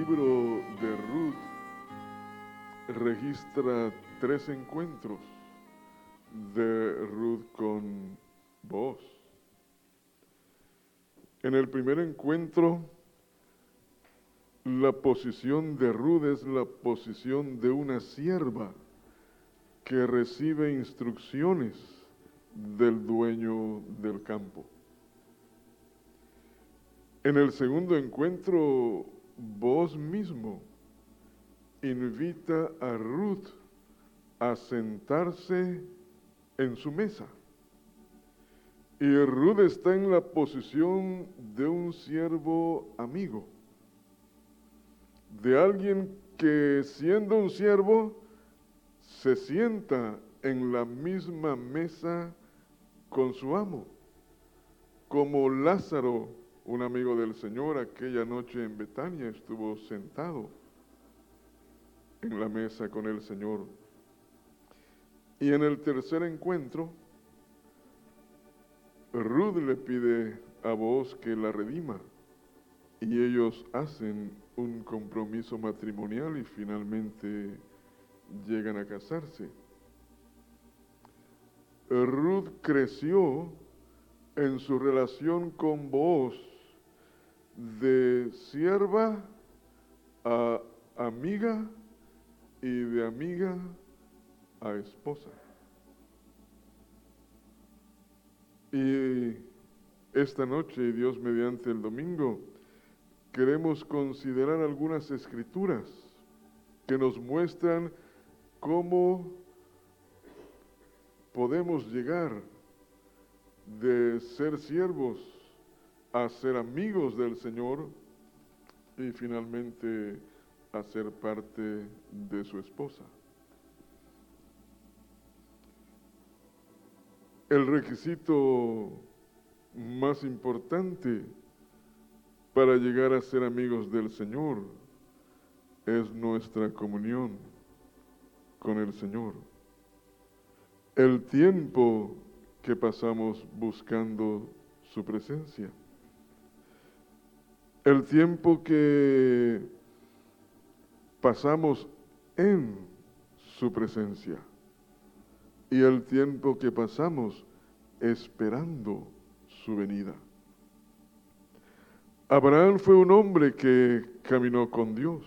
El libro de Ruth registra tres encuentros de Ruth con vos. En el primer encuentro, la posición de Ruth es la posición de una sierva que recibe instrucciones del dueño del campo. En el segundo encuentro, vos mismo invita a Ruth a sentarse en su mesa. Y Ruth está en la posición de un siervo amigo, de alguien que siendo un siervo se sienta en la misma mesa con su amo, como Lázaro, un amigo del Señor, aquella noche en Betania estuvo sentado en la mesa con el Señor. Y en el tercer encuentro, Ruth le pide a vos que la redima y ellos hacen un compromiso matrimonial y finalmente llegan a casarse. Ruth creció en su relación con vos de sierva a amiga y de amiga a esposa. Y esta noche, Dios mediante el domingo, queremos considerar algunas escrituras que nos muestran cómo podemos llegar de ser siervos a ser amigos del Señor y finalmente a ser parte de su esposa. El requisito más importante para llegar a ser amigos del Señor es nuestra comunión con el Señor. El tiempo que pasamos buscando su presencia. El tiempo que pasamos en su presencia y el tiempo que pasamos esperando su venida. Abraham fue un hombre que caminó con Dios.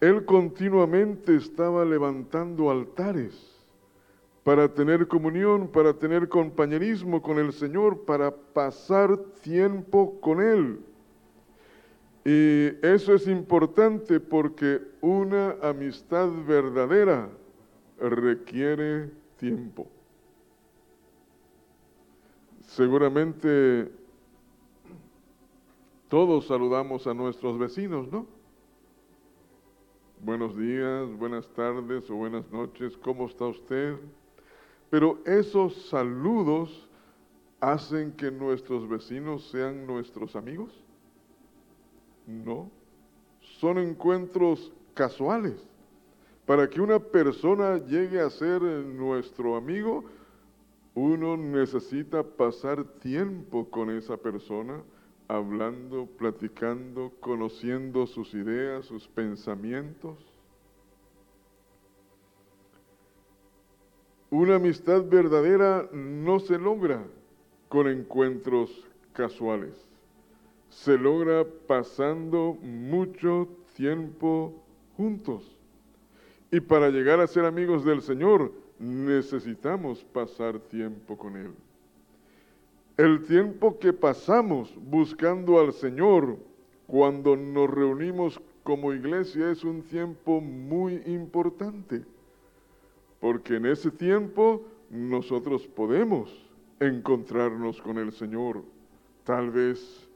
Él continuamente estaba levantando altares para tener comunión, para tener compañerismo con el Señor, para pasar tiempo con Él. Y eso es importante porque una amistad verdadera requiere tiempo. Seguramente todos saludamos a nuestros vecinos, ¿no? Buenos días, buenas tardes o buenas noches, ¿cómo está usted? Pero esos saludos hacen que nuestros vecinos sean nuestros amigos. No, son encuentros casuales. Para que una persona llegue a ser nuestro amigo, uno necesita pasar tiempo con esa persona, hablando, platicando, conociendo sus ideas, sus pensamientos. Una amistad verdadera no se logra con encuentros casuales. Se logra pasando mucho tiempo juntos. Y para llegar a ser amigos del Señor necesitamos pasar tiempo con Él. El tiempo que pasamos buscando al Señor cuando nos reunimos como iglesia es un tiempo muy importante porque en ese tiempo nosotros podemos encontrarnos con el Señor. Tal vez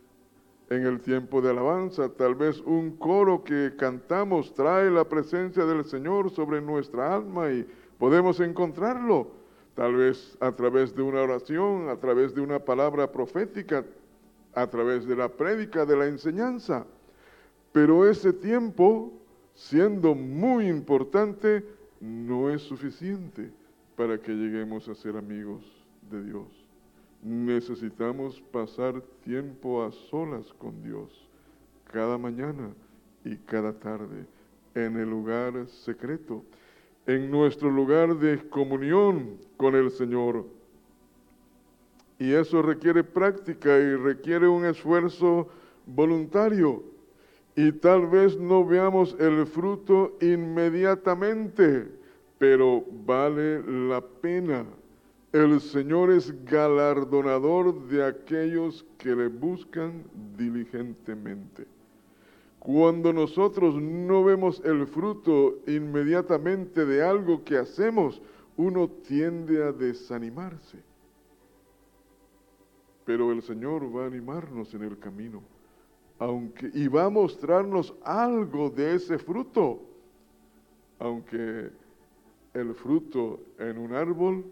en el tiempo de alabanza, tal vez un coro que cantamos trae la presencia del Señor sobre nuestra alma y podemos encontrarlo. Tal vez a través de una oración, a través de una palabra profética, a través de la prédica, de la enseñanza. Pero ese tiempo, siendo muy importante, no es suficiente para que lleguemos a ser amigos de Dios. Necesitamos pasar tiempo a solas con Dios cada mañana y cada tarde en el lugar secreto, en nuestro lugar de comunión con el Señor. Y eso requiere práctica y requiere un esfuerzo voluntario. Y tal vez no veamos el fruto inmediatamente, pero vale la pena. El Señor es galardonador de aquellos que le buscan diligentemente. Cuando nosotros no vemos el fruto inmediatamente de algo que hacemos, uno tiende a desanimarse. Pero el Señor va a animarnos en el camino, aunque y va a mostrarnos algo de ese fruto, aunque el fruto en un árbol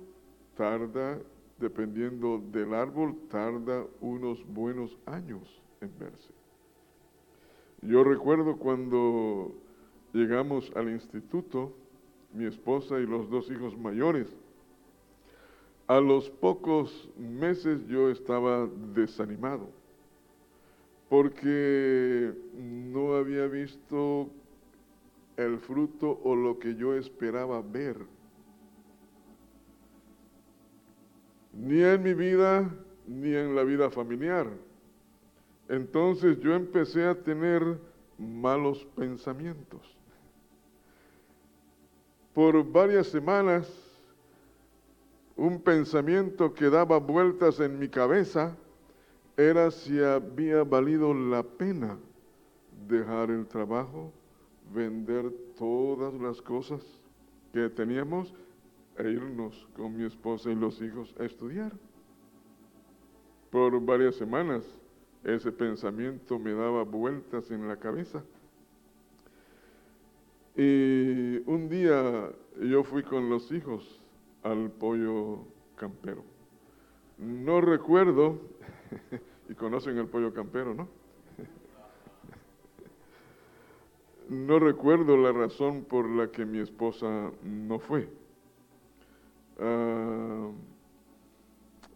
tarda, dependiendo del árbol, tarda unos buenos años en verse. Yo recuerdo cuando llegamos al instituto, mi esposa y los dos hijos mayores, a los pocos meses yo estaba desanimado porque no había visto el fruto o lo que yo esperaba ver. Ni en mi vida, ni en la vida familiar. Entonces yo empecé a tener malos pensamientos. Por varias semanas, un pensamiento que daba vueltas en mi cabeza era si había valido la pena dejar el trabajo, vender todas las cosas que teníamos e irnos con mi esposa y los hijos a estudiar. Por varias semanas ese pensamiento me daba vueltas en la cabeza. Y un día yo fui con los hijos al pollo campero. No recuerdo, y conocen el pollo campero, ¿no? No recuerdo la razón por la que mi esposa no fue. Ah,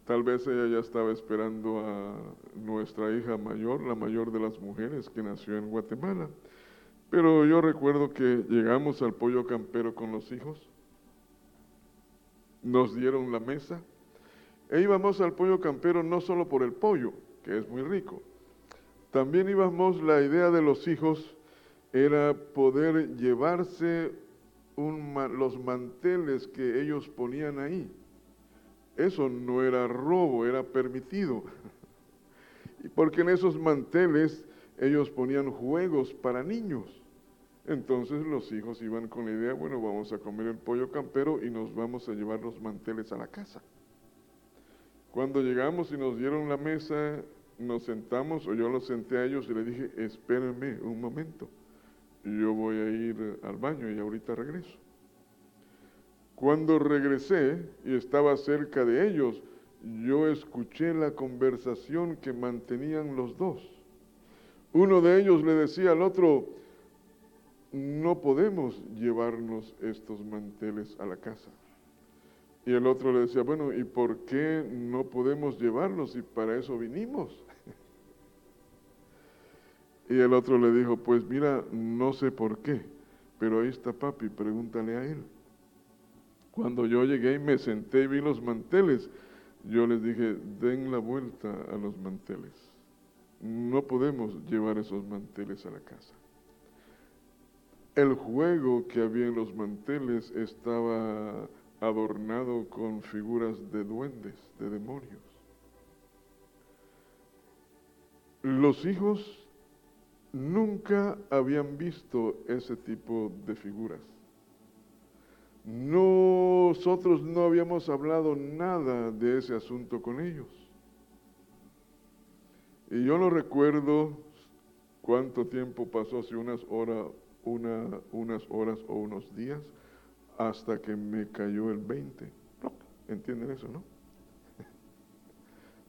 Tal vez ella ya estaba esperando a nuestra hija mayor, la mayor de las mujeres que nació en Guatemala. Pero yo recuerdo que llegamos al pollo campero con los hijos, nos dieron la mesa e íbamos al pollo campero no solo por el pollo, que es muy rico, también íbamos, la idea de los hijos era poder llevarse los manteles que ellos ponían ahí eso no era robo, era permitido. Y porque en esos manteles ellos ponían juegos para niños. Entonces los hijos iban con la idea, bueno, vamos a comer el pollo campero y nos vamos a llevar los manteles a la casa. Cuando llegamos y nos dieron la mesa, nos sentamos, o yo los senté a ellos y les dije, espérenme un momento, yo voy a ir al baño y ahorita regreso. Cuando regresé y estaba cerca de ellos, yo escuché la conversación que mantenían los dos. Uno de ellos le decía al otro, no podemos llevarnos estos manteles a la casa. Y el otro le decía, bueno, ¿y por qué no podemos llevarlos? Y para eso vinimos. y el otro le dijo, pues mira, no sé por qué, pero ahí está papi, pregúntale a él. Cuando yo llegué y me senté y vi los manteles, yo les dije, den la vuelta a los manteles. No podemos llevar esos manteles a la casa. El juego que había en los manteles estaba adornado con figuras de duendes, de demonios. Los hijos nunca habían visto ese tipo de figuras. Nosotros no habíamos hablado nada de ese asunto con ellos. Y yo no recuerdo cuánto tiempo pasó, si unas horas, una, unas horas o unos días, hasta que me cayó el 20. ¿Entienden eso, no?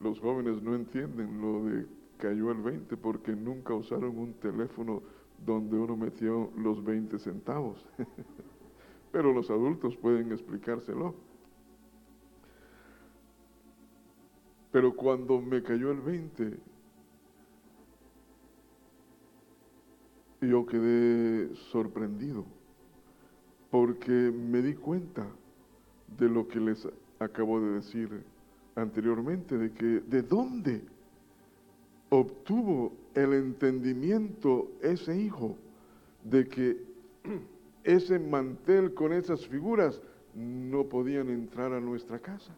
Los jóvenes no entienden lo de cayó el 20 porque nunca usaron un teléfono donde uno metió los 20 centavos. pero los adultos pueden explicárselo. Pero cuando me cayó el 20, Y yo quedé sorprendido porque me di cuenta de lo que les acabo de decir anteriormente, de que de dónde obtuvo el entendimiento ese hijo de que ese mantel con esas figuras no podían entrar a nuestra casa.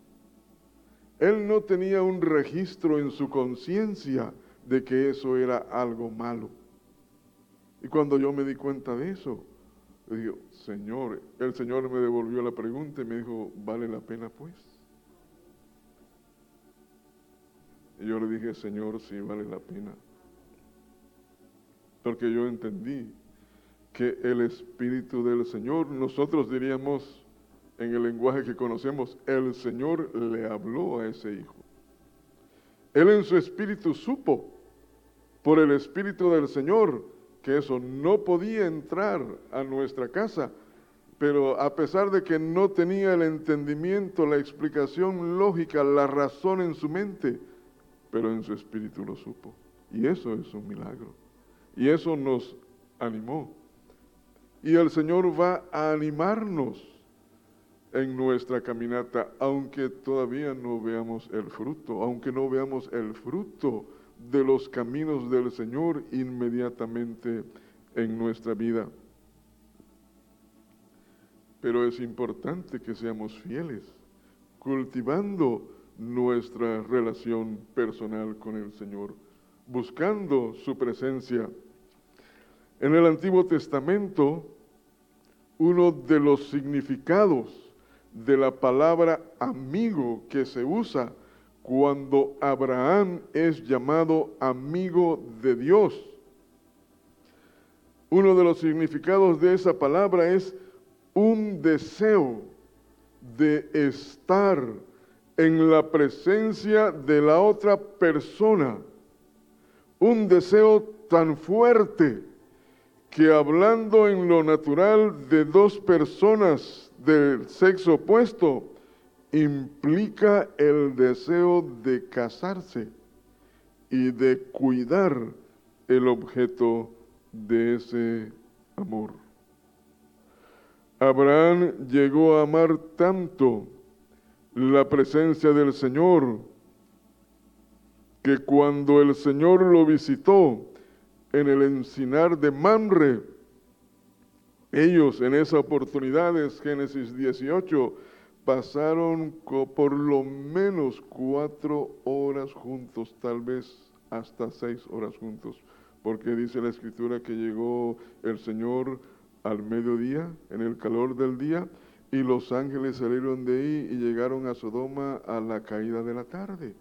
Él no tenía un registro en su conciencia de que eso era algo malo. Y cuando yo me di cuenta de eso, digo, Señor, el Señor me devolvió la pregunta y me dijo, ¿vale la pena pues? Y yo le dije, Señor, sí vale la pena. Porque yo entendí que el Espíritu del Señor, nosotros diríamos en el lenguaje que conocemos, el Señor le habló a ese hijo. Él en su espíritu supo por el Espíritu del Señor que eso no podía entrar a nuestra casa, pero a pesar de que no tenía el entendimiento, la explicación lógica, la razón en su mente, pero en su espíritu lo supo. Y eso es un milagro. Y eso nos animó. Y el Señor va a animarnos en nuestra caminata, aunque todavía no veamos el fruto, aunque no veamos el fruto de los caminos del Señor inmediatamente en nuestra vida. Pero es importante que seamos fieles, cultivando nuestra relación personal con el Señor, buscando su presencia. En el Antiguo Testamento, uno de los significados de la palabra amigo que se usa cuando Abraham es llamado amigo de Dios. Uno de los significados de esa palabra es un deseo de estar en la presencia de la otra persona. Un deseo tan fuerte que hablando en lo natural de dos personas del sexo opuesto, implica el deseo de casarse y de cuidar el objeto de ese amor. Abraham llegó a amar tanto la presencia del Señor que cuando el Señor lo visitó en el encinar de Mamre, ellos en esa oportunidad, es Génesis 18, pasaron por lo menos cuatro horas juntos, tal vez hasta seis horas juntos, porque dice la escritura que llegó el Señor al mediodía, en el calor del día, y los ángeles salieron de ahí y llegaron a Sodoma a la caída de la tarde.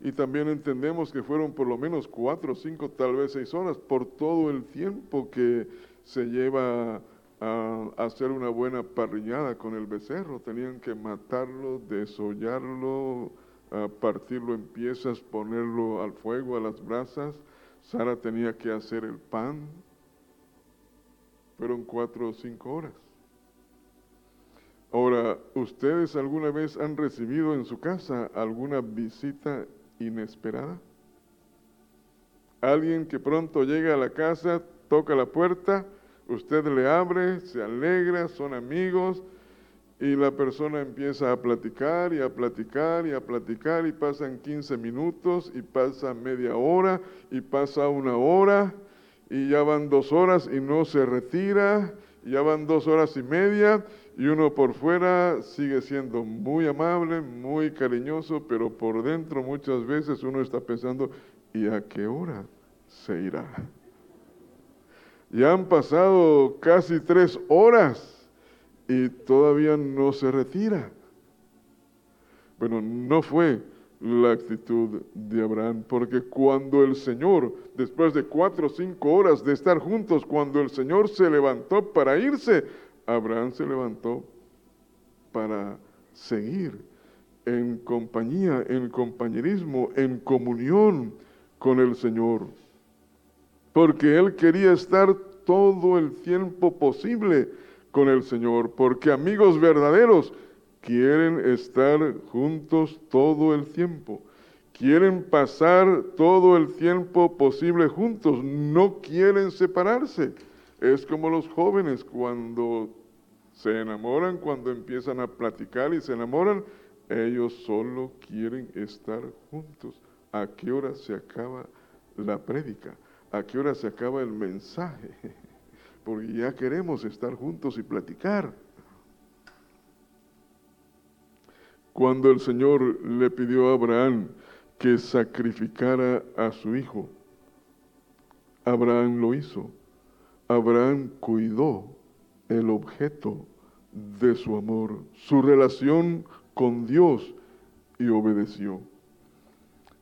Y también entendemos que fueron por lo menos cuatro, cinco, tal vez seis horas, por todo el tiempo que se lleva a hacer una buena parrillada con el becerro. Tenían que matarlo, desollarlo, partirlo en piezas, ponerlo al fuego, a las brasas. Sara tenía que hacer el pan. Fueron cuatro o cinco horas. Ahora, ¿ustedes alguna vez han recibido en su casa alguna visita inesperada? Alguien que pronto llega a la casa, toca la puerta, Usted le abre, se alegra, son amigos y la persona empieza a platicar y a platicar y a platicar y pasan 15 minutos y pasa media hora y pasa una hora y ya van dos horas y no se retira, y ya van dos horas y media y uno por fuera sigue siendo muy amable, muy cariñoso, pero por dentro muchas veces uno está pensando, ¿y a qué hora se irá? Ya han pasado casi tres horas y todavía no se retira. Bueno, no fue la actitud de Abraham, porque cuando el Señor, después de cuatro o cinco horas de estar juntos, cuando el Señor se levantó para irse, Abraham se levantó para seguir en compañía, en compañerismo, en comunión con el Señor porque él quería estar todo el tiempo posible con el Señor, porque amigos verdaderos quieren estar juntos todo el tiempo, quieren pasar todo el tiempo posible juntos, no quieren separarse. Es como los jóvenes cuando se enamoran, cuando empiezan a platicar y se enamoran, ellos solo quieren estar juntos. ¿A qué hora se acaba la prédica? ¿A qué hora se acaba el mensaje? Porque ya queremos estar juntos y platicar. Cuando el Señor le pidió a Abraham que sacrificara a su hijo, Abraham lo hizo. Abraham cuidó el objeto de su amor, su relación con Dios y obedeció.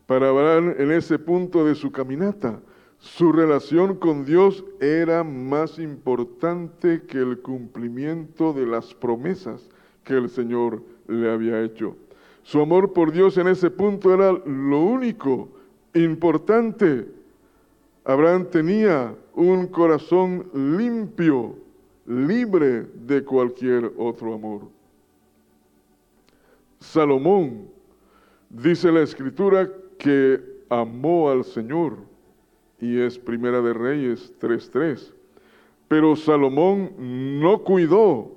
Para Abraham en ese punto de su caminata, su relación con Dios era más importante que el cumplimiento de las promesas que el Señor le había hecho. Su amor por Dios en ese punto era lo único importante. Abraham tenía un corazón limpio, libre de cualquier otro amor. Salomón, dice la escritura, que amó al Señor, y es Primera de Reyes 3.3. Pero Salomón no cuidó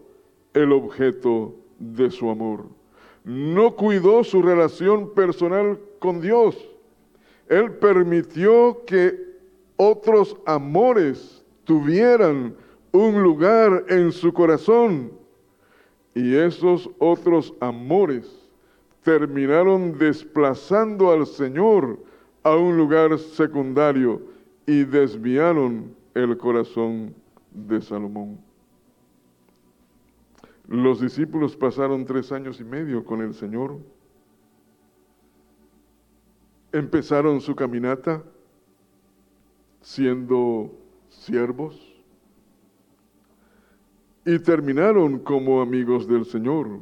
el objeto de su amor, no cuidó su relación personal con Dios. Él permitió que otros amores tuvieran un lugar en su corazón y esos otros amores terminaron desplazando al Señor a un lugar secundario y desviaron el corazón de Salomón. Los discípulos pasaron tres años y medio con el Señor. Empezaron su caminata siendo siervos y terminaron como amigos del Señor,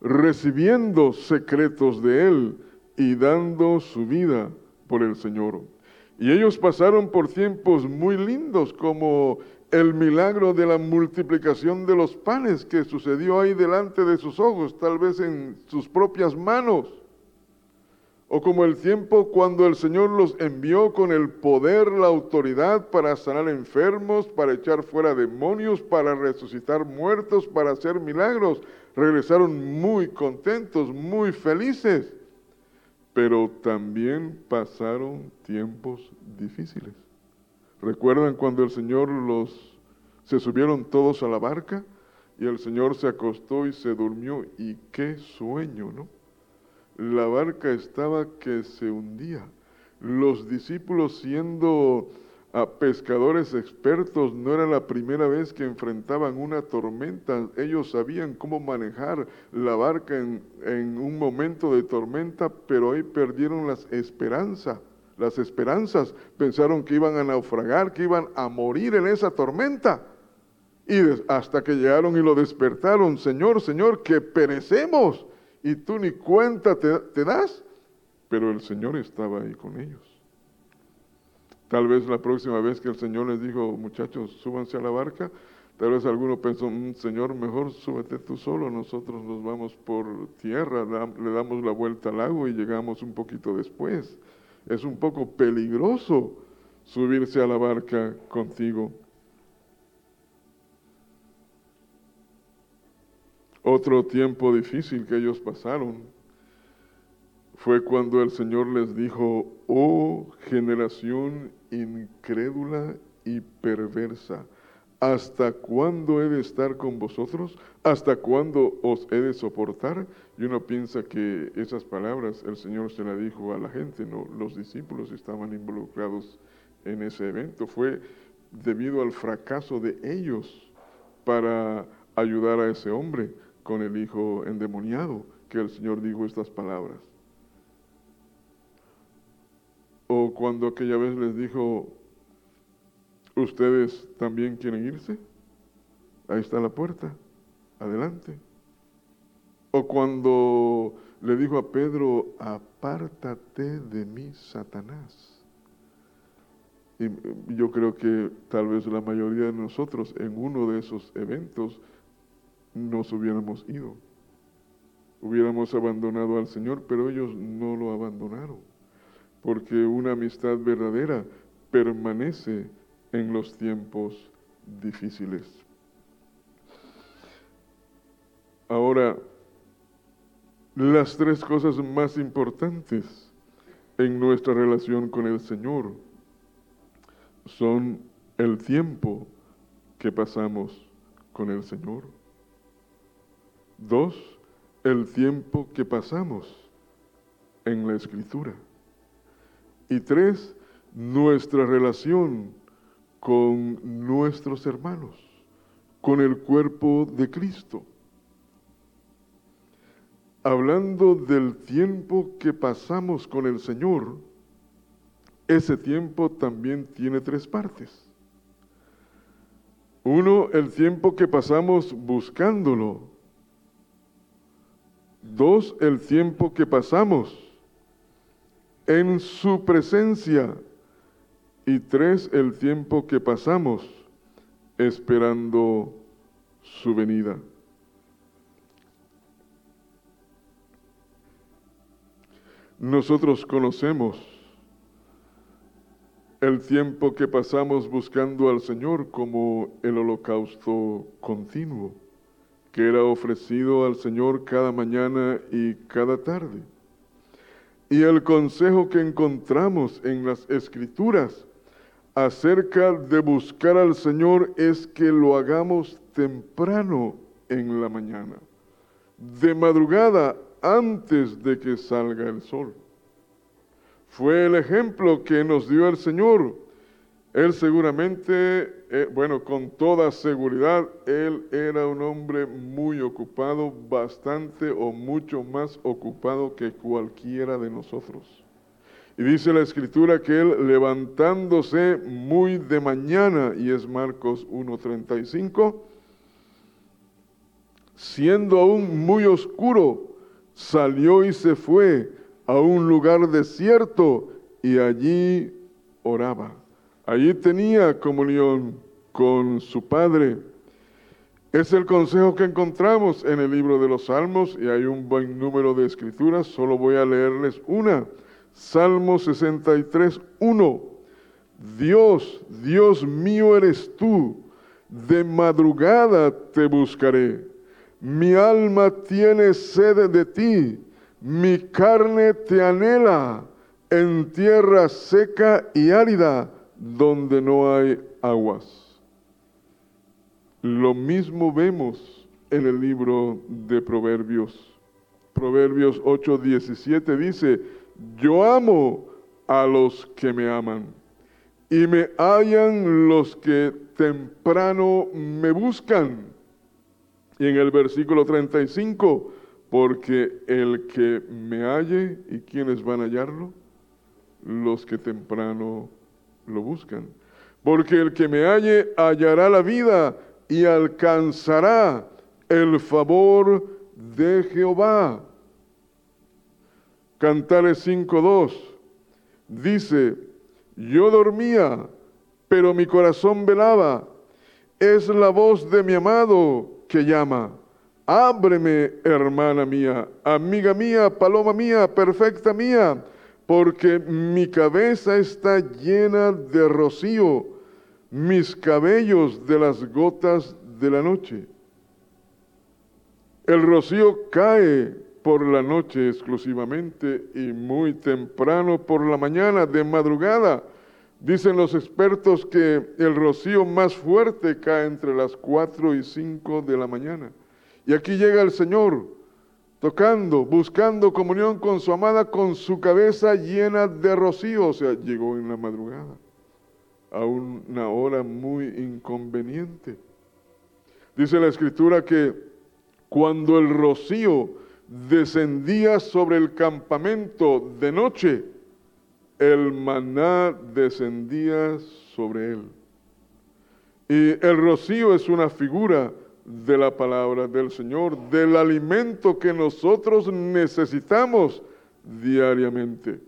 recibiendo secretos de Él y dando su vida por el Señor. Y ellos pasaron por tiempos muy lindos como el milagro de la multiplicación de los panes que sucedió ahí delante de sus ojos, tal vez en sus propias manos o como el tiempo cuando el Señor los envió con el poder, la autoridad para sanar enfermos, para echar fuera demonios, para resucitar muertos, para hacer milagros. Regresaron muy contentos, muy felices, pero también pasaron tiempos difíciles. ¿Recuerdan cuando el Señor los se subieron todos a la barca y el Señor se acostó y se durmió y qué sueño, ¿no? la barca estaba que se hundía. Los discípulos siendo ah, pescadores expertos, no era la primera vez que enfrentaban una tormenta. Ellos sabían cómo manejar la barca en, en un momento de tormenta, pero ahí perdieron las esperanzas. Las esperanzas pensaron que iban a naufragar, que iban a morir en esa tormenta. Y hasta que llegaron y lo despertaron, Señor, Señor, que perecemos y tú ni cuenta te, das, pero el Señor estaba ahí con ellos. Tal vez la próxima vez que el Señor les dijo, muchachos, súbanse a la barca, tal vez alguno pensó, mm, Señor, mejor súbete tú solo, nosotros nos vamos por tierra, le damos la vuelta al lago y llegamos un poquito después. Es un poco peligroso subirse a la barca contigo. Otro tiempo difícil que ellos pasaron fue cuando el Señor les dijo, oh generación incrédula y perversa, ¿hasta cuándo he de estar con vosotros? ¿Hasta cuándo os he de soportar? Y uno piensa que esas palabras el Señor se las dijo a la gente, no, los discípulos estaban involucrados en ese evento. Fue debido al fracaso de ellos para ayudar a ese hombre con el hijo endemoniado que el Señor dijo estas palabras. O cuando aquella vez les dijo, ¿ustedes también quieren irse? Ahí está la puerta, adelante. O cuando le dijo a Pedro, apártate de mí, Satanás. Y yo creo que tal vez la mayoría de nosotros en uno de esos eventos nos hubiéramos ido. Hubiéramos abandonado al Señor, pero ellos no lo abandonaron. Porque una amistad verdadera permanece en los tiempos difíciles. Ahora, las tres cosas más importantes en nuestra relación con el Señor son el tiempo que pasamos con el Señor. Dos, el tiempo que pasamos en la Escritura. Y tres, nuestra relación con nuestros hermanos, con el cuerpo de Cristo. Hablando del tiempo que pasamos con el Señor, ese tiempo también tiene tres partes. Uno, el tiempo que pasamos buscándolo. Dos, el tiempo que pasamos en su presencia. Y tres, el tiempo que pasamos esperando su venida. Nosotros conocemos el tiempo que pasamos buscando al Señor como el holocausto continuo, que era ofrecido al Señor cada mañana y cada tarde. Y el consejo que encontramos en las escrituras acerca de buscar al Señor es que lo hagamos temprano en la mañana, de madrugada antes de que salga el sol. Fue el ejemplo que nos dio el Señor. Él seguramente, eh, bueno, con toda seguridad, él era un hombre muy ocupado, bastante o mucho más ocupado que cualquiera de nosotros. Y dice la escritura que él levantándose muy de mañana, y es Marcos 1.35, siendo aún muy oscuro, salió y se fue a un lugar desierto y allí oraba. Allí tenía comunión con su Padre. Es el consejo que encontramos en el libro de los Salmos y hay un buen número de escrituras, solo voy a leerles una. Salmo 63, 1. Dios, Dios mío eres tú, de madrugada te buscaré. Mi alma tiene sed de ti mi carne te anhela en tierra seca y árida donde no hay aguas. Lo mismo vemos en el libro de Proverbios. Proverbios 8:17 dice, yo amo a los que me aman y me hallan los que temprano me buscan. Y en el versículo 35, porque el que me halle, ¿y quiénes van a hallarlo? Los que temprano lo buscan. Porque el que me halle hallará la vida y alcanzará el favor de Jehová. Cantares 5.2 dice, yo dormía, pero mi corazón velaba. Es la voz de mi amado que llama Ábreme, hermana mía, amiga mía, paloma mía, perfecta mía, porque mi cabeza está llena de rocío, mis cabellos de las gotas de la noche. El rocío cae por la noche exclusivamente y muy temprano por la mañana, de madrugada. Dicen los expertos que el rocío más fuerte cae entre las 4 y 5 de la mañana. Y aquí llega el Señor tocando, buscando comunión con su amada, con su cabeza llena de rocío. O sea, llegó en la madrugada, a una hora muy inconveniente. Dice la escritura que cuando el rocío descendía sobre el campamento de noche, el maná descendía sobre él. Y el rocío es una figura de la palabra del Señor, del alimento que nosotros necesitamos diariamente.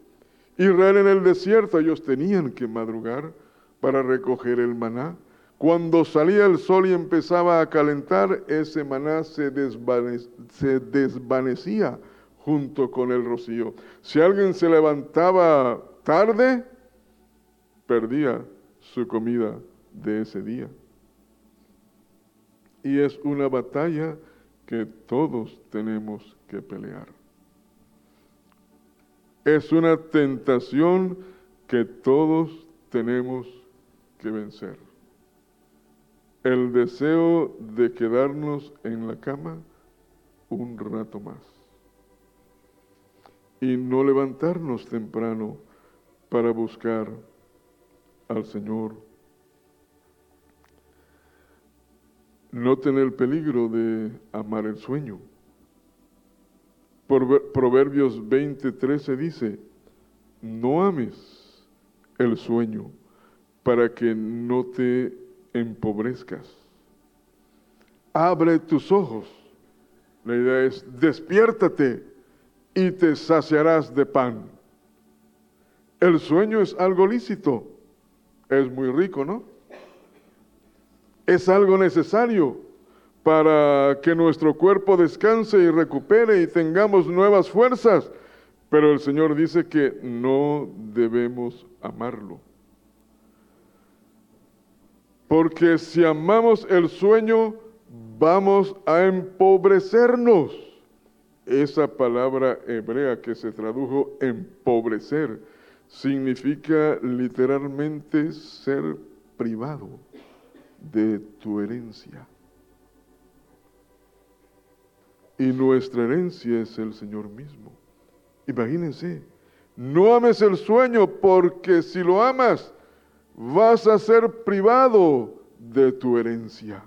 Israel en el desierto, ellos tenían que madrugar para recoger el maná. Cuando salía el sol y empezaba a calentar, ese maná se, desvanecía junto con el rocío. Si alguien se levantaba tarde, perdía su comida de ese día. Y es una batalla que todos tenemos que pelear. Es una tentación que todos tenemos que vencer. El deseo de quedarnos en la cama un rato más y no levantarnos temprano para buscar al Señor. No tener el peligro de amar el sueño. Proverbios 20:13 dice, no ames el sueño para que no te empobrezcas. Abre tus ojos. La idea es, despiértate y te saciarás de pan. El sueño es algo lícito, es muy rico, ¿no? Es algo necesario para que nuestro cuerpo descanse y recupere y tengamos nuevas fuerzas. Pero el Señor dice que no debemos amarlo. Porque si amamos el sueño, vamos a empobrecernos. Esa palabra hebrea que se tradujo empobrecer significa literalmente ser privado de tu herencia. Y nuestra herencia es el Señor mismo. Imagínense, no ames el sueño porque si lo amas, vas a ser privado de tu herencia.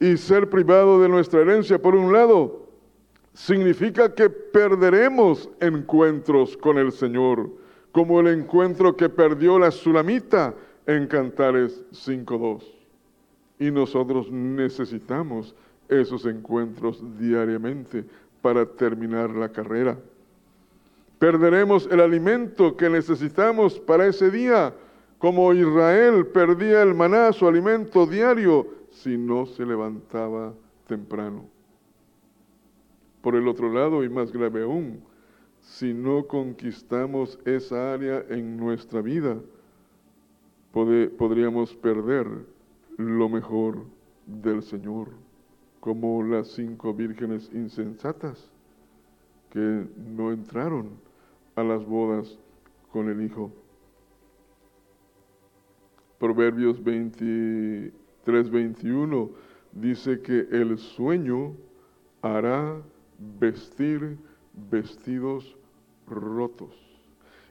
Y ser privado de nuestra herencia, por un lado, significa que perderemos encuentros con el Señor, como el encuentro que perdió la Sulamita en Cantares 5.2. Y nosotros necesitamos esos encuentros diariamente para terminar la carrera. Perderemos el alimento que necesitamos para ese día, como Israel perdía el maná, su alimento diario, si no se levantaba temprano. Por el otro lado, y más grave aún, si no conquistamos esa área en nuestra vida, podríamos perder lo mejor del Señor como las cinco vírgenes insensatas que no entraron a las bodas con el Hijo. Proverbios 23, 21 dice que el sueño hará vestir vestidos rotos.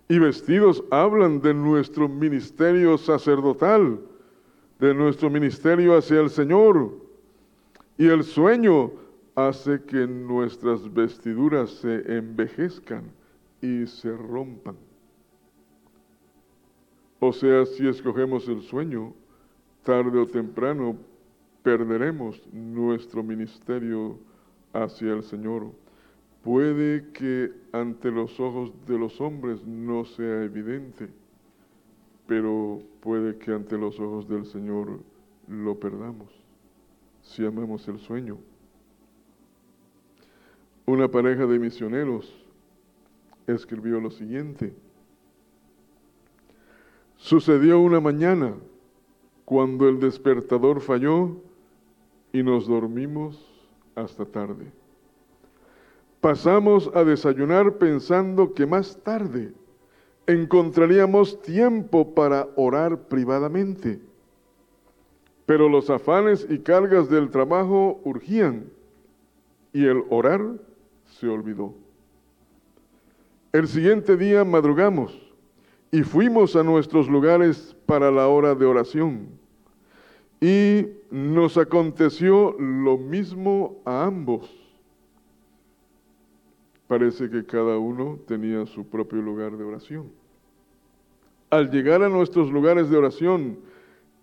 Y vestidos hablan de nuestro ministerio sacerdotal, de nuestro ministerio hacia el Señor. Y el sueño hace que nuestras vestiduras se envejezcan y se rompan. O sea, si escogemos el sueño, tarde o temprano perderemos nuestro ministerio hacia el Señor. Puede que ante los ojos de los hombres no sea evidente, pero puede que ante los ojos del Señor lo perdamos si amamos el sueño. Una pareja de misioneros escribió lo siguiente. Sucedió una mañana cuando el despertador falló y nos dormimos hasta tarde. Pasamos a desayunar pensando que más tarde encontraríamos tiempo para orar privadamente. Pero los afanes y cargas del trabajo urgían y el orar se olvidó. El siguiente día madrugamos y fuimos a nuestros lugares para la hora de oración. Y nos aconteció lo mismo a ambos. Parece que cada uno tenía su propio lugar de oración. Al llegar a nuestros lugares de oración,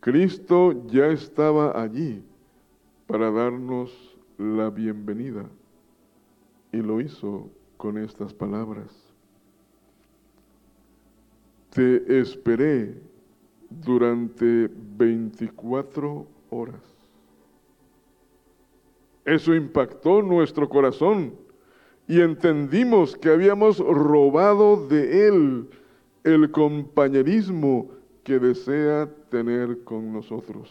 Cristo ya estaba allí para darnos la bienvenida y lo hizo con estas palabras. Te esperé durante 24 horas. Eso impactó nuestro corazón y entendimos que habíamos robado de Él el compañerismo que desea tener con nosotros.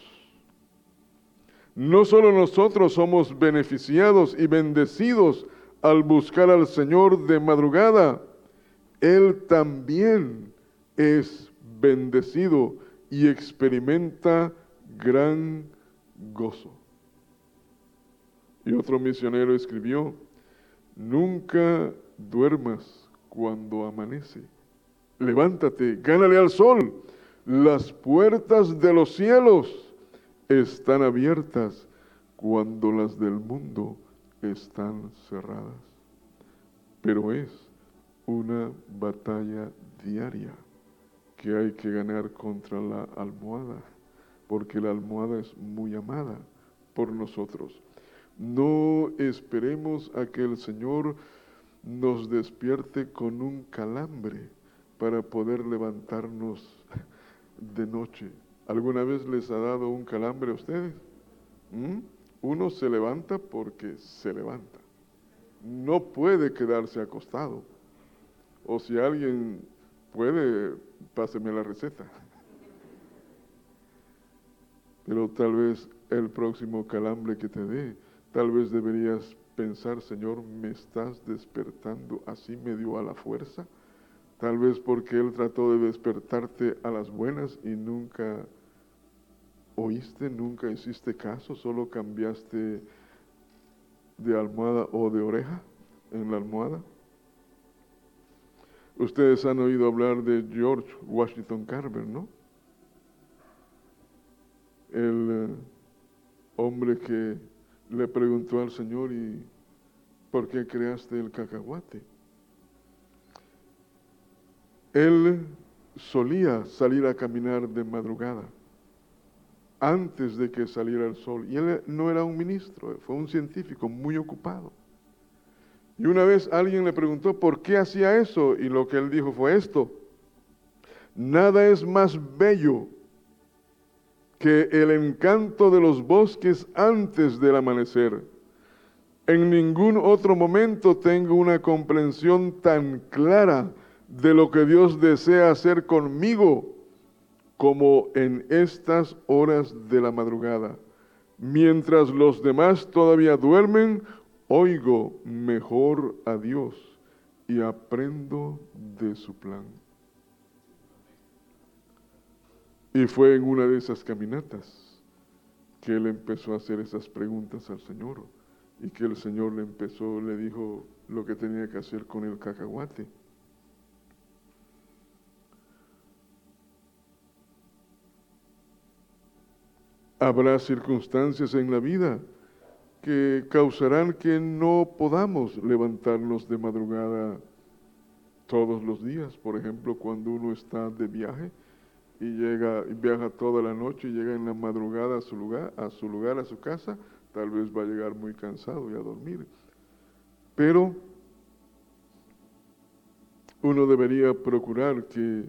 No solo nosotros somos beneficiados y bendecidos al buscar al Señor de madrugada, Él también es bendecido y experimenta gran gozo. Y otro misionero escribió, nunca duermas cuando amanece. Levántate, gánale al sol. Las puertas de los cielos están abiertas cuando las del mundo están cerradas. Pero es una batalla diaria que hay que ganar contra la almohada, porque la almohada es muy amada por nosotros. No esperemos a que el Señor nos despierte con un calambre para poder levantarnos de noche. ¿Alguna vez les ha dado un calambre a ustedes? ¿Mm? Uno se levanta porque se levanta. No puede quedarse acostado. O si alguien puede, páseme la receta. Pero tal vez el próximo calambre que te dé, tal vez deberías pensar, Señor, me estás despertando así medio a la fuerza. Tal vez porque Él trató de despertarte a las buenas y nunca oíste, nunca hiciste caso, solo cambiaste de almohada o de oreja en la almohada. Ustedes han oído hablar de George Washington Carver, ¿no? El eh, hombre que le preguntó al Señor, ¿y por qué creaste el cacahuate? Él solía salir a caminar de madrugada, antes de que saliera el sol. Y él no era un ministro, fue un científico muy ocupado. Y una vez alguien le preguntó por qué hacía eso y lo que él dijo fue esto. Nada es más bello que el encanto de los bosques antes del amanecer. En ningún otro momento tengo una comprensión tan clara de lo que Dios desea hacer conmigo como en estas horas de la madrugada. Mientras los demás todavía duermen, oigo mejor a Dios y aprendo de su plan. Y fue en una de esas caminatas que él empezó a hacer esas preguntas al Señor y que el Señor le empezó, le dijo lo que tenía que hacer con el cacahuate. Habrá circunstancias en la vida que causarán que no podamos levantarnos de madrugada todos los días. Por ejemplo, cuando uno está de viaje y llega y viaja toda la noche y llega en la madrugada a su lugar, a su lugar, a su casa, tal vez va a llegar muy cansado y a dormir. Pero uno debería procurar que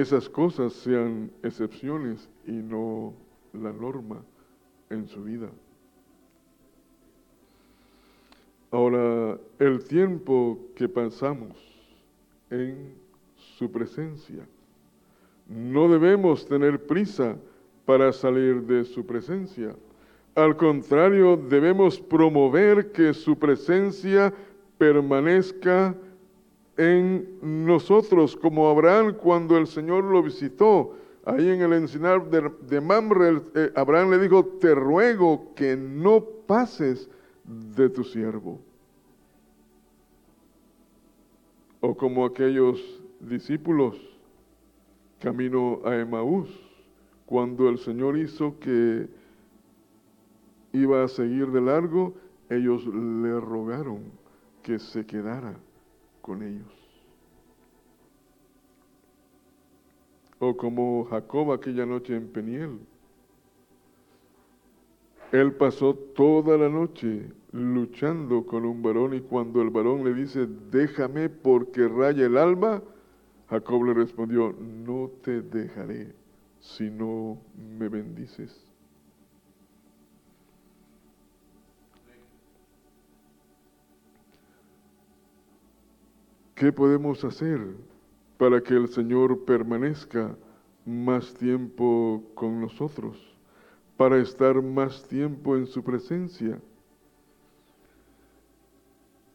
esas cosas sean excepciones y no la norma en su vida. Ahora, el tiempo que pasamos en su presencia, no debemos tener prisa para salir de su presencia. Al contrario, debemos promover que su presencia permanezca en nosotros, como Abraham cuando el Señor lo visitó. Ahí en el encinar de, Mamre, eh, Abraham le dijo, te ruego que no pases de tu siervo. O como aquellos discípulos camino a Emaús, cuando el Señor hizo que iba a seguir de largo, ellos le rogaron que se quedara con ellos. O como Jacob aquella noche en Peniel. Él pasó toda la noche luchando con un varón y cuando el varón le dice, déjame porque raya el alma, Jacob le respondió, no te dejaré si no me bendices. ¿Qué podemos hacer para que el Señor permanezca más tiempo con nosotros? Para estar más tiempo en su presencia.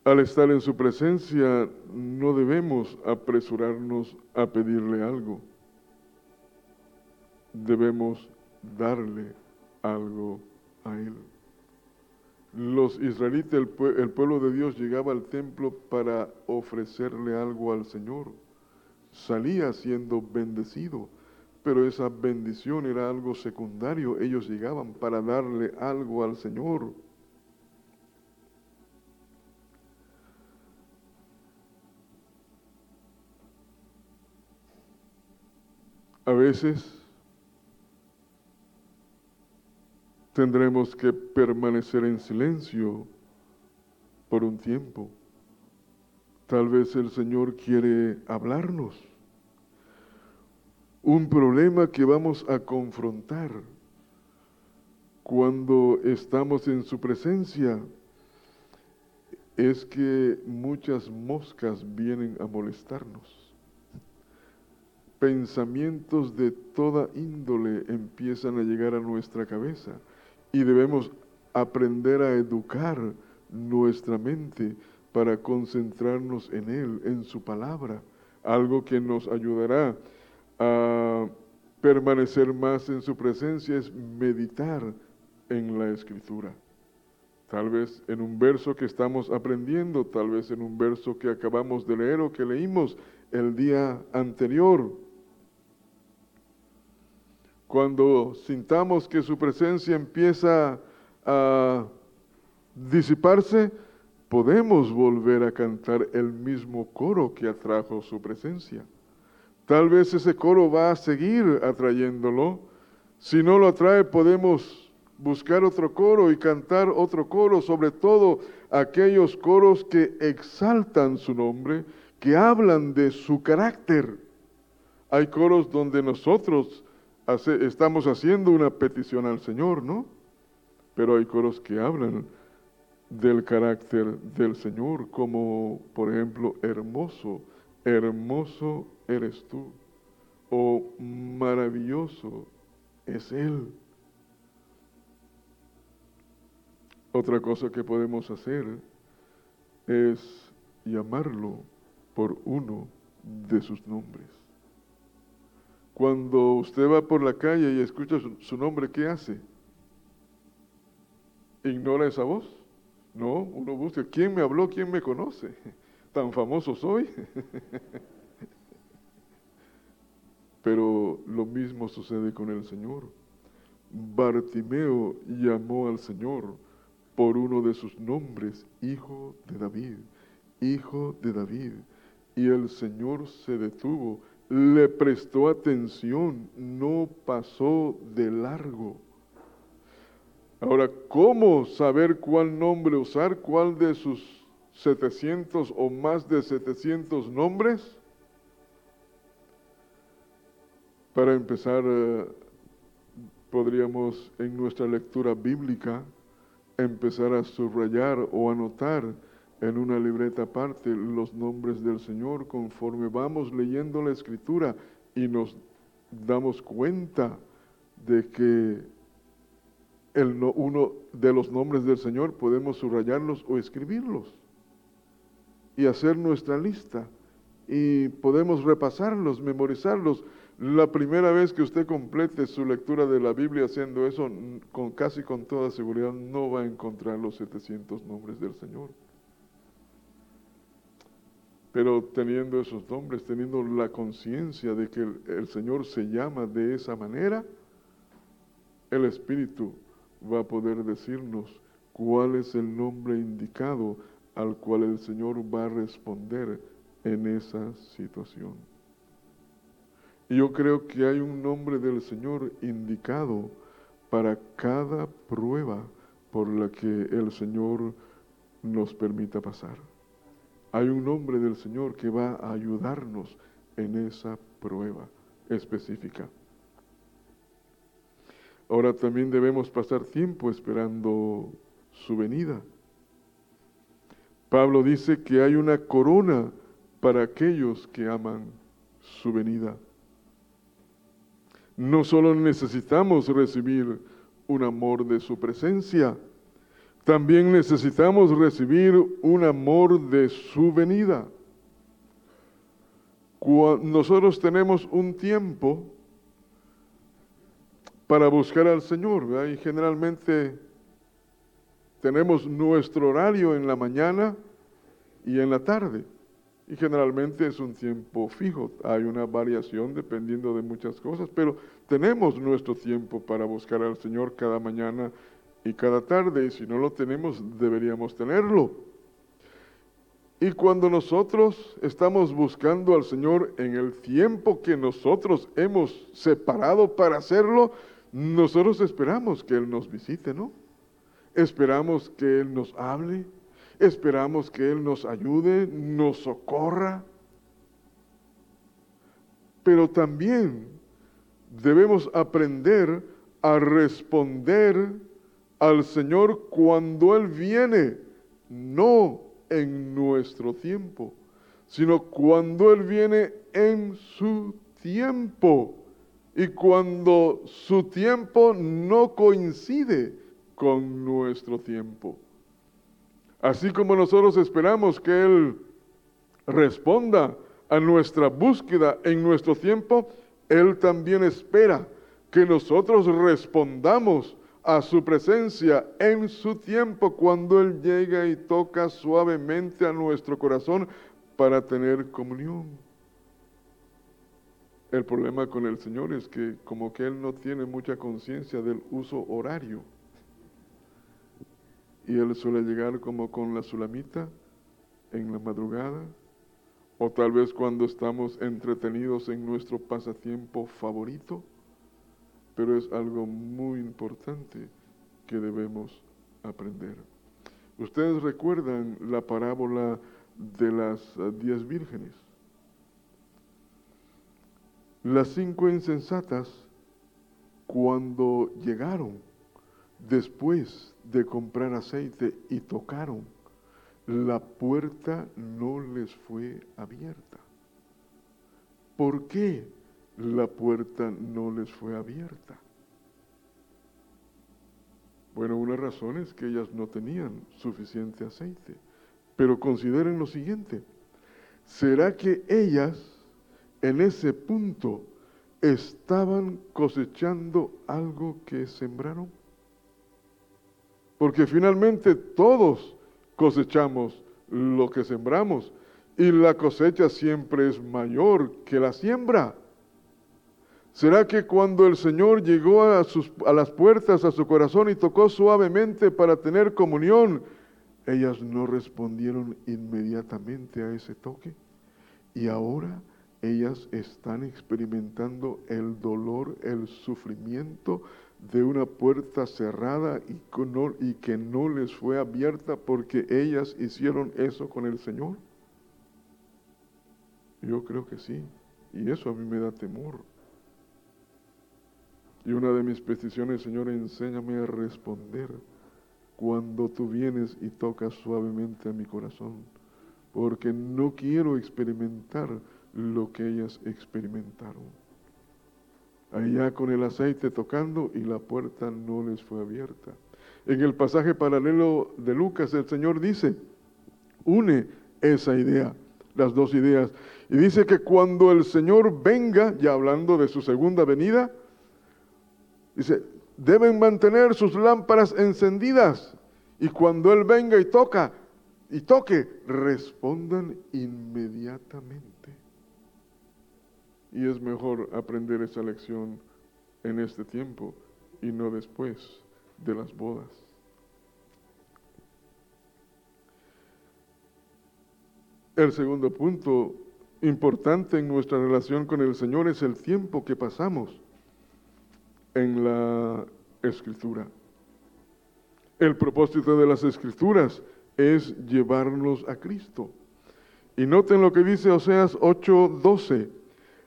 Al estar en su presencia no debemos apresurarnos a pedirle algo. Debemos darle algo a Él. Los israelitas, el, pueblo de Dios llegaba al templo para ofrecerle algo al Señor. Salía siendo bendecido, pero esa bendición era algo secundario. Ellos llegaban para darle algo al Señor. A veces tendremos que permanecer en silencio por un tiempo. Tal vez el Señor quiere hablarnos. Un problema que vamos a confrontar cuando estamos en su presencia es que muchas moscas vienen a molestarnos. Pensamientos de toda índole empiezan a llegar a nuestra cabeza y debemos aprender a educar nuestra mente para concentrarnos en Él, en su palabra, algo que nos ayudará a permanecer más en su presencia es meditar en la escritura. Tal vez en un verso que estamos aprendiendo, tal vez en un verso que acabamos de leer o que leímos el día anterior. Cuando sintamos que su presencia empieza a disiparse, podemos volver a cantar el mismo coro que atrajo su presencia. Tal vez ese coro va a seguir atrayéndolo. Si no lo atrae, podemos buscar otro coro y cantar otro coro, sobre todo aquellos coros que exaltan su nombre, que hablan de su carácter. Hay coros donde nosotros estamos haciendo una petición al Señor, ¿no? Pero hay coros que hablan del carácter del Señor, como por ejemplo, hermoso, hermoso eres tú, o maravilloso es Él. Otra cosa que podemos hacer es llamarlo por uno de sus nombres. Cuando usted va por la calle y escucha su, nombre, ¿qué hace? ¿Ignora esa voz? No, uno busca, ¿quién me habló? ¿Quién me conoce? ¿Tan famoso soy? Pero lo mismo sucede con el Señor. Bartimeo llamó al Señor por uno de sus nombres, Hijo de David, Hijo de David. Y el Señor se detuvo le prestó atención, no pasó de largo. Ahora, ¿cómo saber cuál nombre usar? ¿Cuál de sus 700 o más de 700 nombres? Para empezar, eh, podríamos en nuestra lectura bíblica empezar a subrayar o anotar en una libreta aparte los nombres del Señor conforme vamos leyendo la escritura y nos damos cuenta de que el, uno de los nombres del Señor podemos subrayarlos o escribirlos y hacer nuestra lista y podemos repasarlos, memorizarlos. La primera vez que usted complete su lectura de la Biblia haciendo eso, con casi con toda seguridad no va a encontrar los 700 nombres del Señor. Pero teniendo esos nombres, teniendo la conciencia de que el, Señor se llama de esa manera, el Espíritu va a poder decirnos cuál es el nombre indicado al cual el Señor va a responder en esa situación. Y yo creo que hay un nombre del Señor indicado para cada prueba por la que el Señor nos permita pasar. Hay un nombre del Señor que va a ayudarnos en esa prueba específica. Ahora también debemos pasar tiempo esperando su venida. Pablo dice que hay una corona para aquellos que aman su venida. No solo necesitamos recibir un amor de su presencia, también necesitamos recibir un amor de su venida. Nosotros tenemos un tiempo para buscar al Señor, y generalmente tenemos nuestro horario en la mañana y en la tarde. Y generalmente es un tiempo fijo. Hay una variación dependiendo de muchas cosas, pero tenemos nuestro tiempo para buscar al Señor cada mañana y cada tarde. Y si no lo tenemos, deberíamos tenerlo. Y cuando nosotros estamos buscando al Señor en el tiempo que nosotros hemos separado para hacerlo, nosotros esperamos que Él nos visite, ¿no? Esperamos que Él nos hable, esperamos que Él nos ayude, nos socorra. Pero también debemos aprender a responder al Señor cuando Él viene, no en nuestro tiempo, sino cuando Él viene en su tiempo y cuando su tiempo no coincide con nuestro tiempo. Así como nosotros esperamos que Él responda a nuestra búsqueda en nuestro tiempo, Él también espera que nosotros respondamos a su presencia en su tiempo cuando Él llega y toca suavemente a nuestro corazón para tener comunión. El problema con el Señor es que como que Él no tiene mucha conciencia del uso horario y él suele llegar como con la sulamita en la madrugada o tal vez cuando estamos entretenidos en nuestro pasatiempo favorito, pero es algo muy importante que debemos aprender. Ustedes recuerdan la parábola de las eh, diez vírgenes. Las cinco insensatas, cuando llegaron después de comprar aceite y tocaron, la puerta no les fue abierta. ¿Por qué la puerta no les fue abierta? Bueno, una razón es que ellas no tenían suficiente aceite. Pero consideren lo siguiente, ¿será que ellas en ese punto estaban cosechando algo que sembraron? porque finalmente todos cosechamos lo que sembramos y la cosecha siempre es mayor que la siembra. ¿Será que cuando el Señor llegó a, a, las puertas a su corazón y tocó suavemente para tener comunión, ellas no respondieron inmediatamente a ese toque? Y ahora ellas están experimentando el dolor, el sufrimiento de una puerta cerrada y, y que no les fue abierta porque ellas hicieron eso con el Señor? Yo creo que sí. Y eso a mí me da temor. Y una de mis peticiones, Señor, enséñame a responder cuando tú vienes y tocas suavemente a mi corazón. Porque no quiero experimentar lo que ellas experimentaron allá con el aceite tocando y la puerta no les fue abierta. En el pasaje paralelo de Lucas, el Señor dice, une esa idea, las dos ideas, y dice que cuando el Señor venga, ya hablando de su segunda venida, dice, deben mantener sus lámparas encendidas, y cuando Él venga y toca, y toque, respondan inmediatamente. Y es mejor aprender esa lección en este tiempo y no después de las bodas. El segundo punto importante en nuestra relación con el Señor es el tiempo que pasamos en la escritura. El propósito de las escrituras es llevarnos a Cristo. Y noten lo que dice Oseas 8:12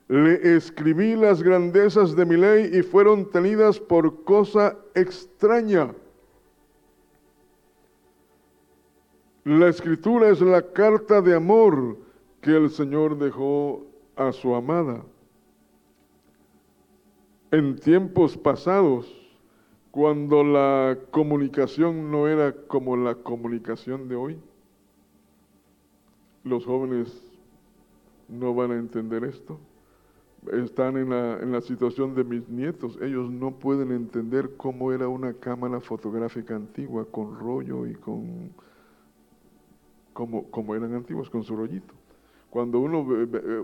le escribí las grandezas de mi ley y fueron tenidas por cosa extraña. La escritura es la carta de amor que el Señor dejó a su amada. En tiempos pasados, cuando la comunicación no era como la comunicación de hoy, los jóvenes no van a entender esto. Están en la, en la situación de mis nietos. Ellos no pueden entender cómo era una cámara fotográfica antigua con rollo y con... como, como eran antiguos, con su rollito. Cuando uno,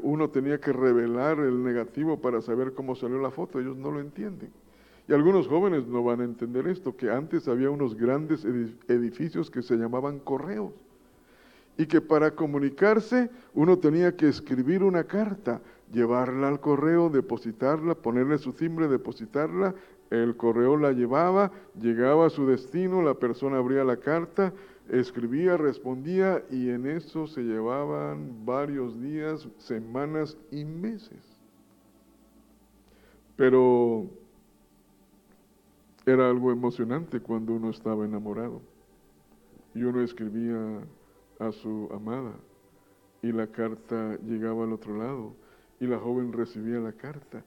uno tenía que revelar el negativo para saber cómo salió la foto, ellos no lo entienden. Y algunos jóvenes no van a entender esto, que antes había unos grandes edificios que se llamaban correos y que para comunicarse uno tenía que escribir una carta, llevarla al correo, depositarla, ponerle su timbre, depositarla, el correo la llevaba, llegaba a su destino, la persona abría la carta, escribía, respondía y en eso se llevaban varios días, semanas y meses. Pero era algo emocionante cuando uno estaba enamorado y uno escribía a su amada y la carta llegaba al otro lado y la joven recibía la carta.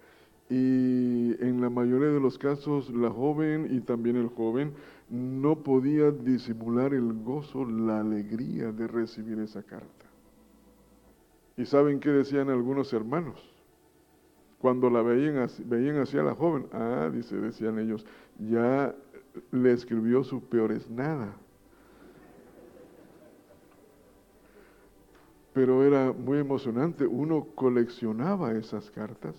Y en la mayoría de los casos la joven y también el joven no podía disimular el gozo, la alegría de recibir esa carta. ¿Y saben qué decían algunos hermanos? Cuando la veían, veían hacia la joven, ah, dice, decían ellos, ya le escribió su peores nada. pero era muy emocionante. Uno coleccionaba esas cartas,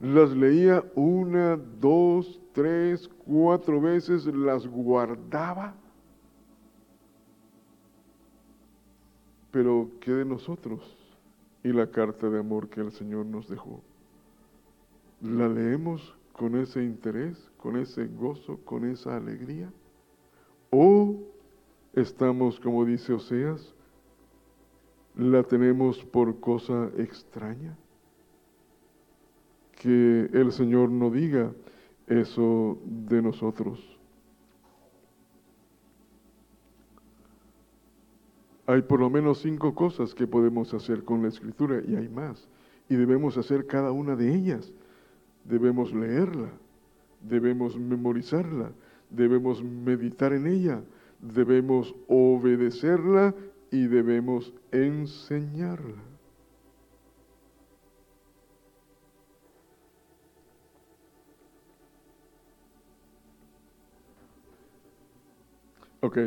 las leía una, dos, tres, cuatro veces, las guardaba. Pero ¿qué de nosotros y la carta de amor que el Señor nos dejó? ¿La leemos con ese interés, con ese gozo, con esa alegría? ¿O estamos, como dice Oseas, la tenemos por cosa extraña. Que el Señor no diga eso de nosotros. Hay por lo menos cinco cosas que podemos hacer con la escritura y hay más. Y debemos hacer cada una de ellas. Debemos leerla, debemos memorizarla, debemos meditar en ella, debemos obedecerla y debemos enseñarla. Ok,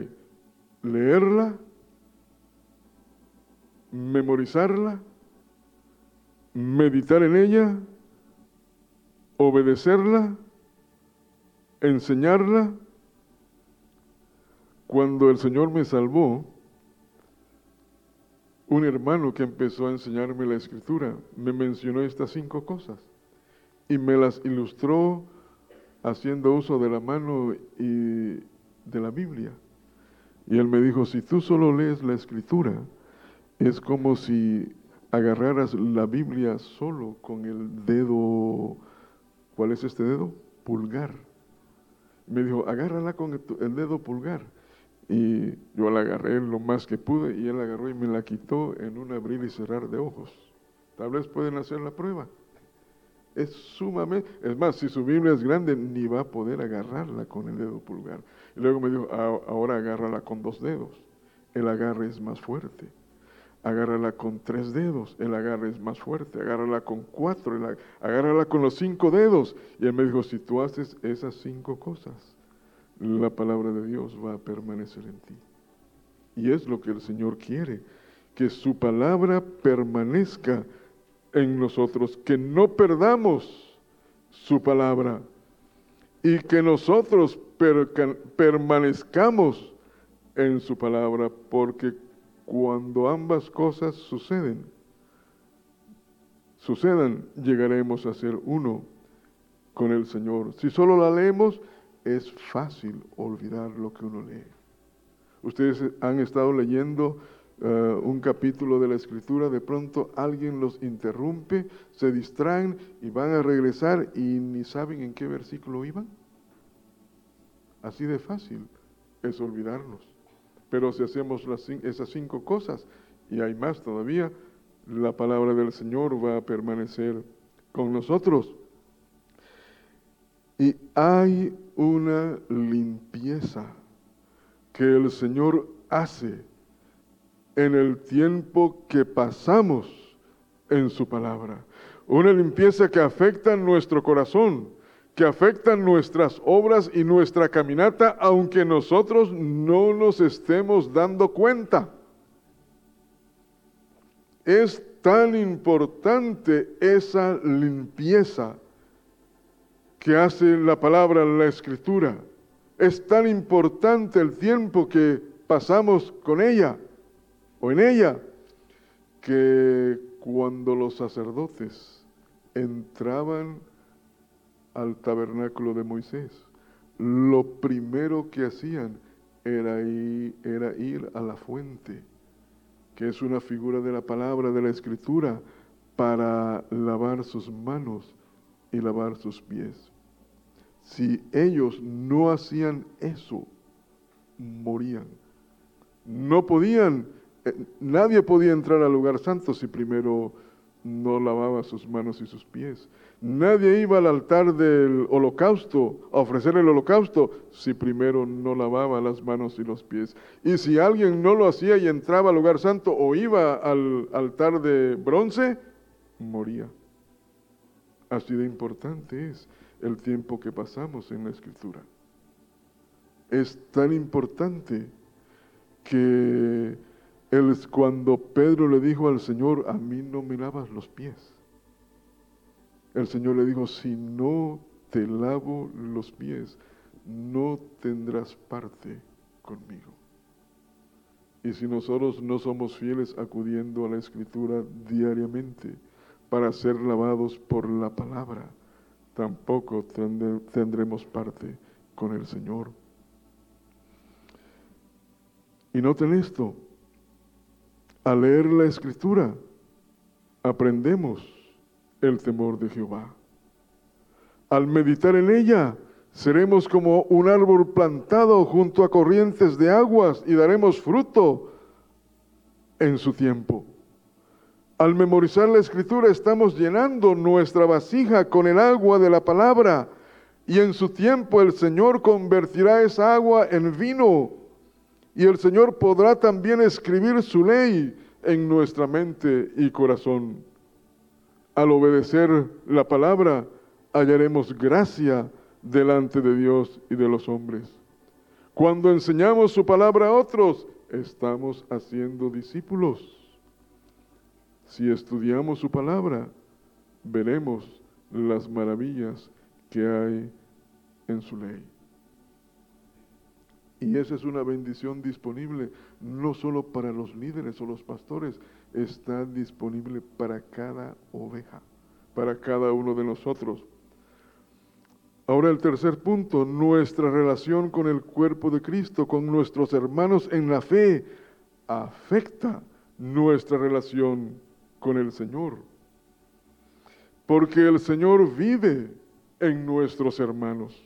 leerla, memorizarla, meditar en ella, obedecerla, enseñarla. Cuando el Señor me salvó, un hermano que empezó a enseñarme la escritura me mencionó estas cinco cosas y me las ilustró haciendo uso de la mano y de la Biblia. Y él me dijo, si tú solo lees la escritura, es como si agarraras la Biblia solo con el dedo, ¿cuál es este dedo? Pulgar. Me dijo, agárrala con el dedo pulgar y yo la agarré lo más que pude y él agarró y me la quitó en un abrir y cerrar de ojos. Tal vez pueden hacer la prueba. Es sumamente, es más, si su Biblia es grande, ni va a poder agarrarla con el dedo pulgar. Y luego me dijo, ahora agárrala con dos dedos. El agarre es más fuerte. Agárrala con tres dedos, el agarre es más fuerte. Agárrala con cuatro, agárrala con los cinco dedos. Y él me dijo, si tú haces esas cinco cosas, la palabra de Dios va a permanecer en ti. Y es lo que el Señor quiere, que su palabra permanezca en nosotros, que no perdamos su palabra y que nosotros permanezcamos en su palabra, porque cuando ambas cosas suceden, sucedan, llegaremos a ser uno con el Señor. Si solo la leemos, es fácil olvidar lo que uno lee. Ustedes han estado leyendo eh, un capítulo de la escritura, de pronto alguien los interrumpe, se distraen y van a regresar y ni saben en qué versículo iban. Así de fácil es olvidarnos. Pero si hacemos las, esas cinco cosas, y hay más todavía, la palabra del Señor va a permanecer con nosotros. Y hay una limpieza que el Señor hace en el tiempo que pasamos en su palabra. Una limpieza que afecta nuestro corazón, que afecta nuestras obras y nuestra caminata, aunque nosotros no nos estemos dando cuenta. Es tan importante esa limpieza que hace la palabra, la escritura. Es tan importante el tiempo que pasamos con ella o en ella que cuando los sacerdotes entraban al tabernáculo de Moisés, lo primero que hacían era ir, era ir a la fuente que es una figura de la palabra, de la escritura, para lavar sus manos y lavar sus pies. Si ellos no hacían eso, morían. No podían, eh, nadie podía entrar al lugar santo si primero no lavaba sus manos y sus pies. Nadie iba al altar del holocausto a ofrecer el holocausto si primero no lavaba las manos y los pies. Y si alguien no lo hacía y entraba al lugar santo o iba al altar de bronce, moría. Así de importante es el tiempo que pasamos en la escritura. Es tan importante que él, cuando Pedro le dijo al Señor, a mí no me lavas los pies el Señor le dijo, si no te lavo los pies, no tendrás parte conmigo. Y si nosotros no somos fieles acudiendo a la escritura diariamente para ser lavados por la palabra, tampoco tendremos parte con el Señor. Y noten esto, al leer la escritura, aprendemos el temor de Jehová. Al meditar en ella, seremos como un árbol plantado junto a corrientes de aguas y daremos fruto en su tiempo. Al memorizar la escritura estamos llenando nuestra vasija con el agua de la palabra y en su tiempo el Señor convertirá esa agua en vino y el Señor podrá también escribir su ley en nuestra mente y corazón al obedecer la palabra, hallaremos gracia delante de Dios y de los hombres. Cuando enseñamos su palabra a otros, estamos haciendo discípulos. Si estudiamos su palabra, veremos las maravillas que hay en su ley. Y esa es una bendición disponible no solo para los líderes o los pastores, está disponible para cada oveja, para cada uno de nosotros. Ahora el tercer punto, nuestra relación con el cuerpo de Cristo, con nuestros hermanos en la fe, afecta nuestra relación con el Señor. Porque el Señor vive en nuestros hermanos.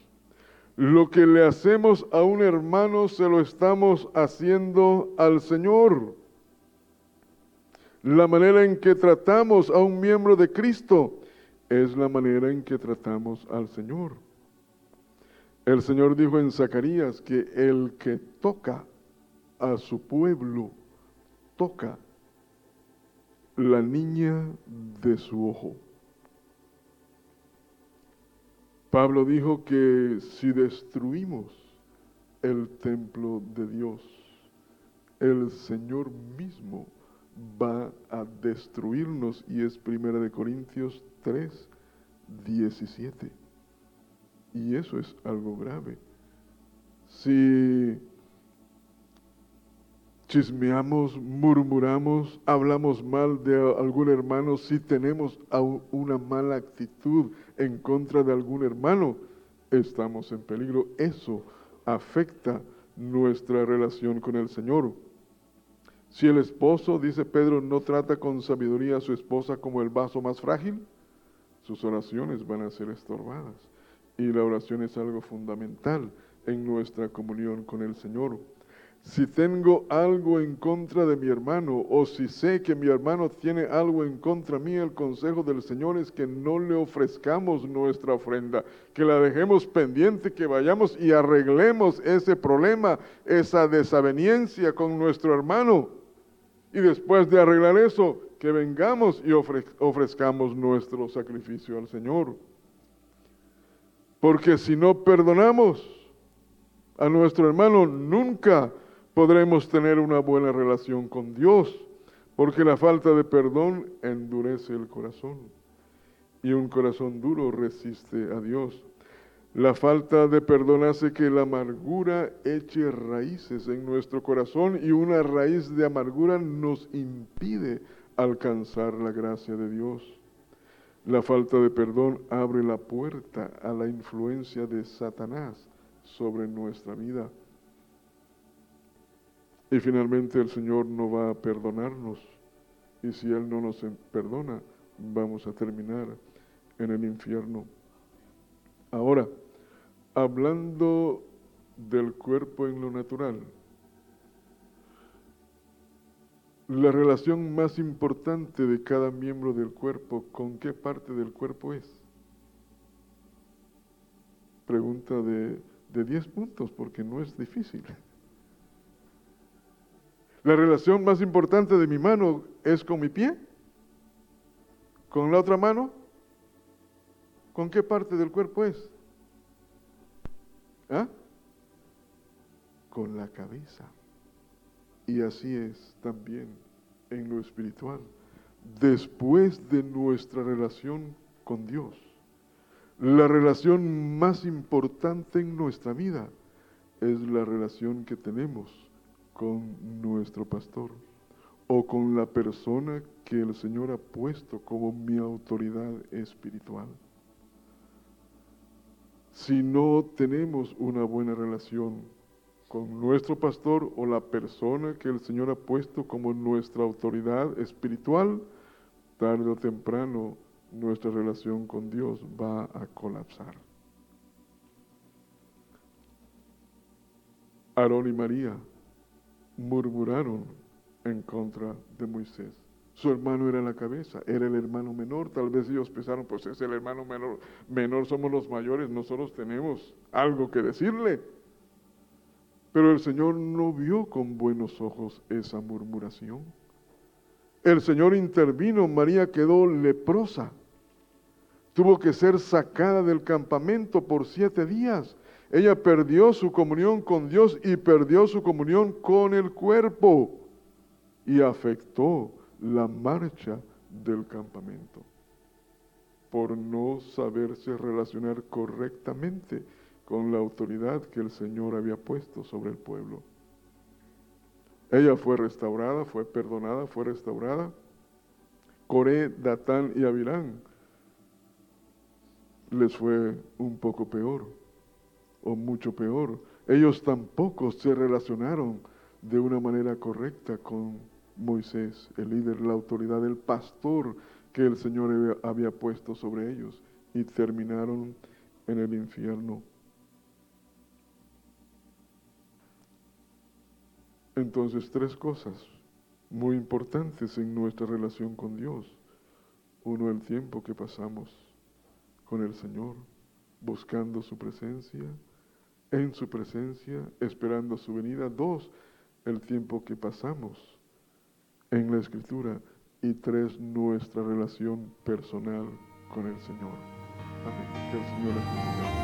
Lo que le hacemos a un hermano se lo estamos haciendo al Señor. La manera en que tratamos a un miembro de Cristo es la manera en que tratamos al Señor. El Señor dijo en Zacarías que el que toca a su pueblo, toca la niña de su ojo. Pablo dijo que si destruimos el templo de Dios, el Señor mismo va a destruirnos y es Primera de Corintios 3, 17. Y eso es algo grave. Si chismeamos, murmuramos, hablamos mal de algún hermano, si tenemos una mala actitud en contra de algún hermano, estamos en peligro. Eso afecta nuestra relación con el Señor. Si el esposo, dice Pedro, no trata con sabiduría a su esposa como el vaso más frágil, sus oraciones van a ser estorbadas. Y la oración es algo fundamental en nuestra comunión con el Señor. si tengo algo en contra de mi hermano o si sé que mi hermano tiene algo en contra mí, el consejo del Señor es que no le ofrezcamos nuestra ofrenda, que la dejemos pendiente, que vayamos y arreglemos ese problema, esa desaveniencia con nuestro hermano. Y después de arreglar eso, que vengamos y ofrezcamos nuestro sacrificio al Señor. Porque si no perdonamos a nuestro hermano, nunca podremos tener una buena relación con Dios, porque la falta de perdón endurece el corazón y un corazón duro resiste a Dios. La falta de perdón hace que la amargura eche raíces en nuestro corazón y una raíz de amargura nos impide alcanzar la gracia de Dios. La falta de perdón abre la puerta a la influencia de Satanás sobre nuestra vida. Y finalmente el Señor no va a perdonarnos. Y si Él no nos perdona, vamos a terminar en el infierno. Ahora, hablando del cuerpo en lo natural, la relación más importante de cada miembro del cuerpo, ¿con qué parte del cuerpo es? Pregunta de, de 10 puntos, porque no es difícil. La relación más importante de mi mano es con mi pie. ¿Con la otra mano? ¿Con qué parte del cuerpo es? ¿Ah? Con la cabeza. Y así es también en lo espiritual. Después de nuestra relación con Dios, la relación más importante en nuestra vida es la relación que tenemos con nuestro pastor o con la persona que el Señor ha puesto como mi autoridad espiritual. Si no tenemos una buena relación con nuestro pastor o la persona que el Señor ha puesto como nuestra autoridad espiritual, tarde o temprano nuestra relación con Dios va a colapsar. Aarón y María murmuraron en contra de Moisés. Su hermano era la cabeza, era el hermano menor. Tal vez ellos pensaron, pues es el hermano menor, menor somos los mayores, nosotros tenemos algo que decirle. Pero el Señor no vio con buenos ojos esa murmuración. El Señor intervino, María quedó leprosa. Tuvo que ser sacada del campamento por siete días. Ella perdió su comunión con Dios y perdió su comunión con el cuerpo y afectó la marcha del campamento por no saberse relacionar correctamente con la autoridad que el Señor había puesto sobre el pueblo. Ella fue restaurada, fue perdonada, fue restaurada. Coré, Datán y Avirán les fue un poco peor o mucho peor, ellos tampoco se relacionaron de una manera correcta con Moisés, el líder, la autoridad, el pastor que el Señor había puesto sobre ellos y terminaron en el infierno. Entonces, tres cosas muy importantes en nuestra relación con Dios. Uno, el tiempo que pasamos con el Señor, buscando su presencia en su presencia, esperando su venida. Dos, el tiempo que pasamos en la escritura. Y tres, nuestra relación personal con el Señor. Amén. Que el Señor les bendiga.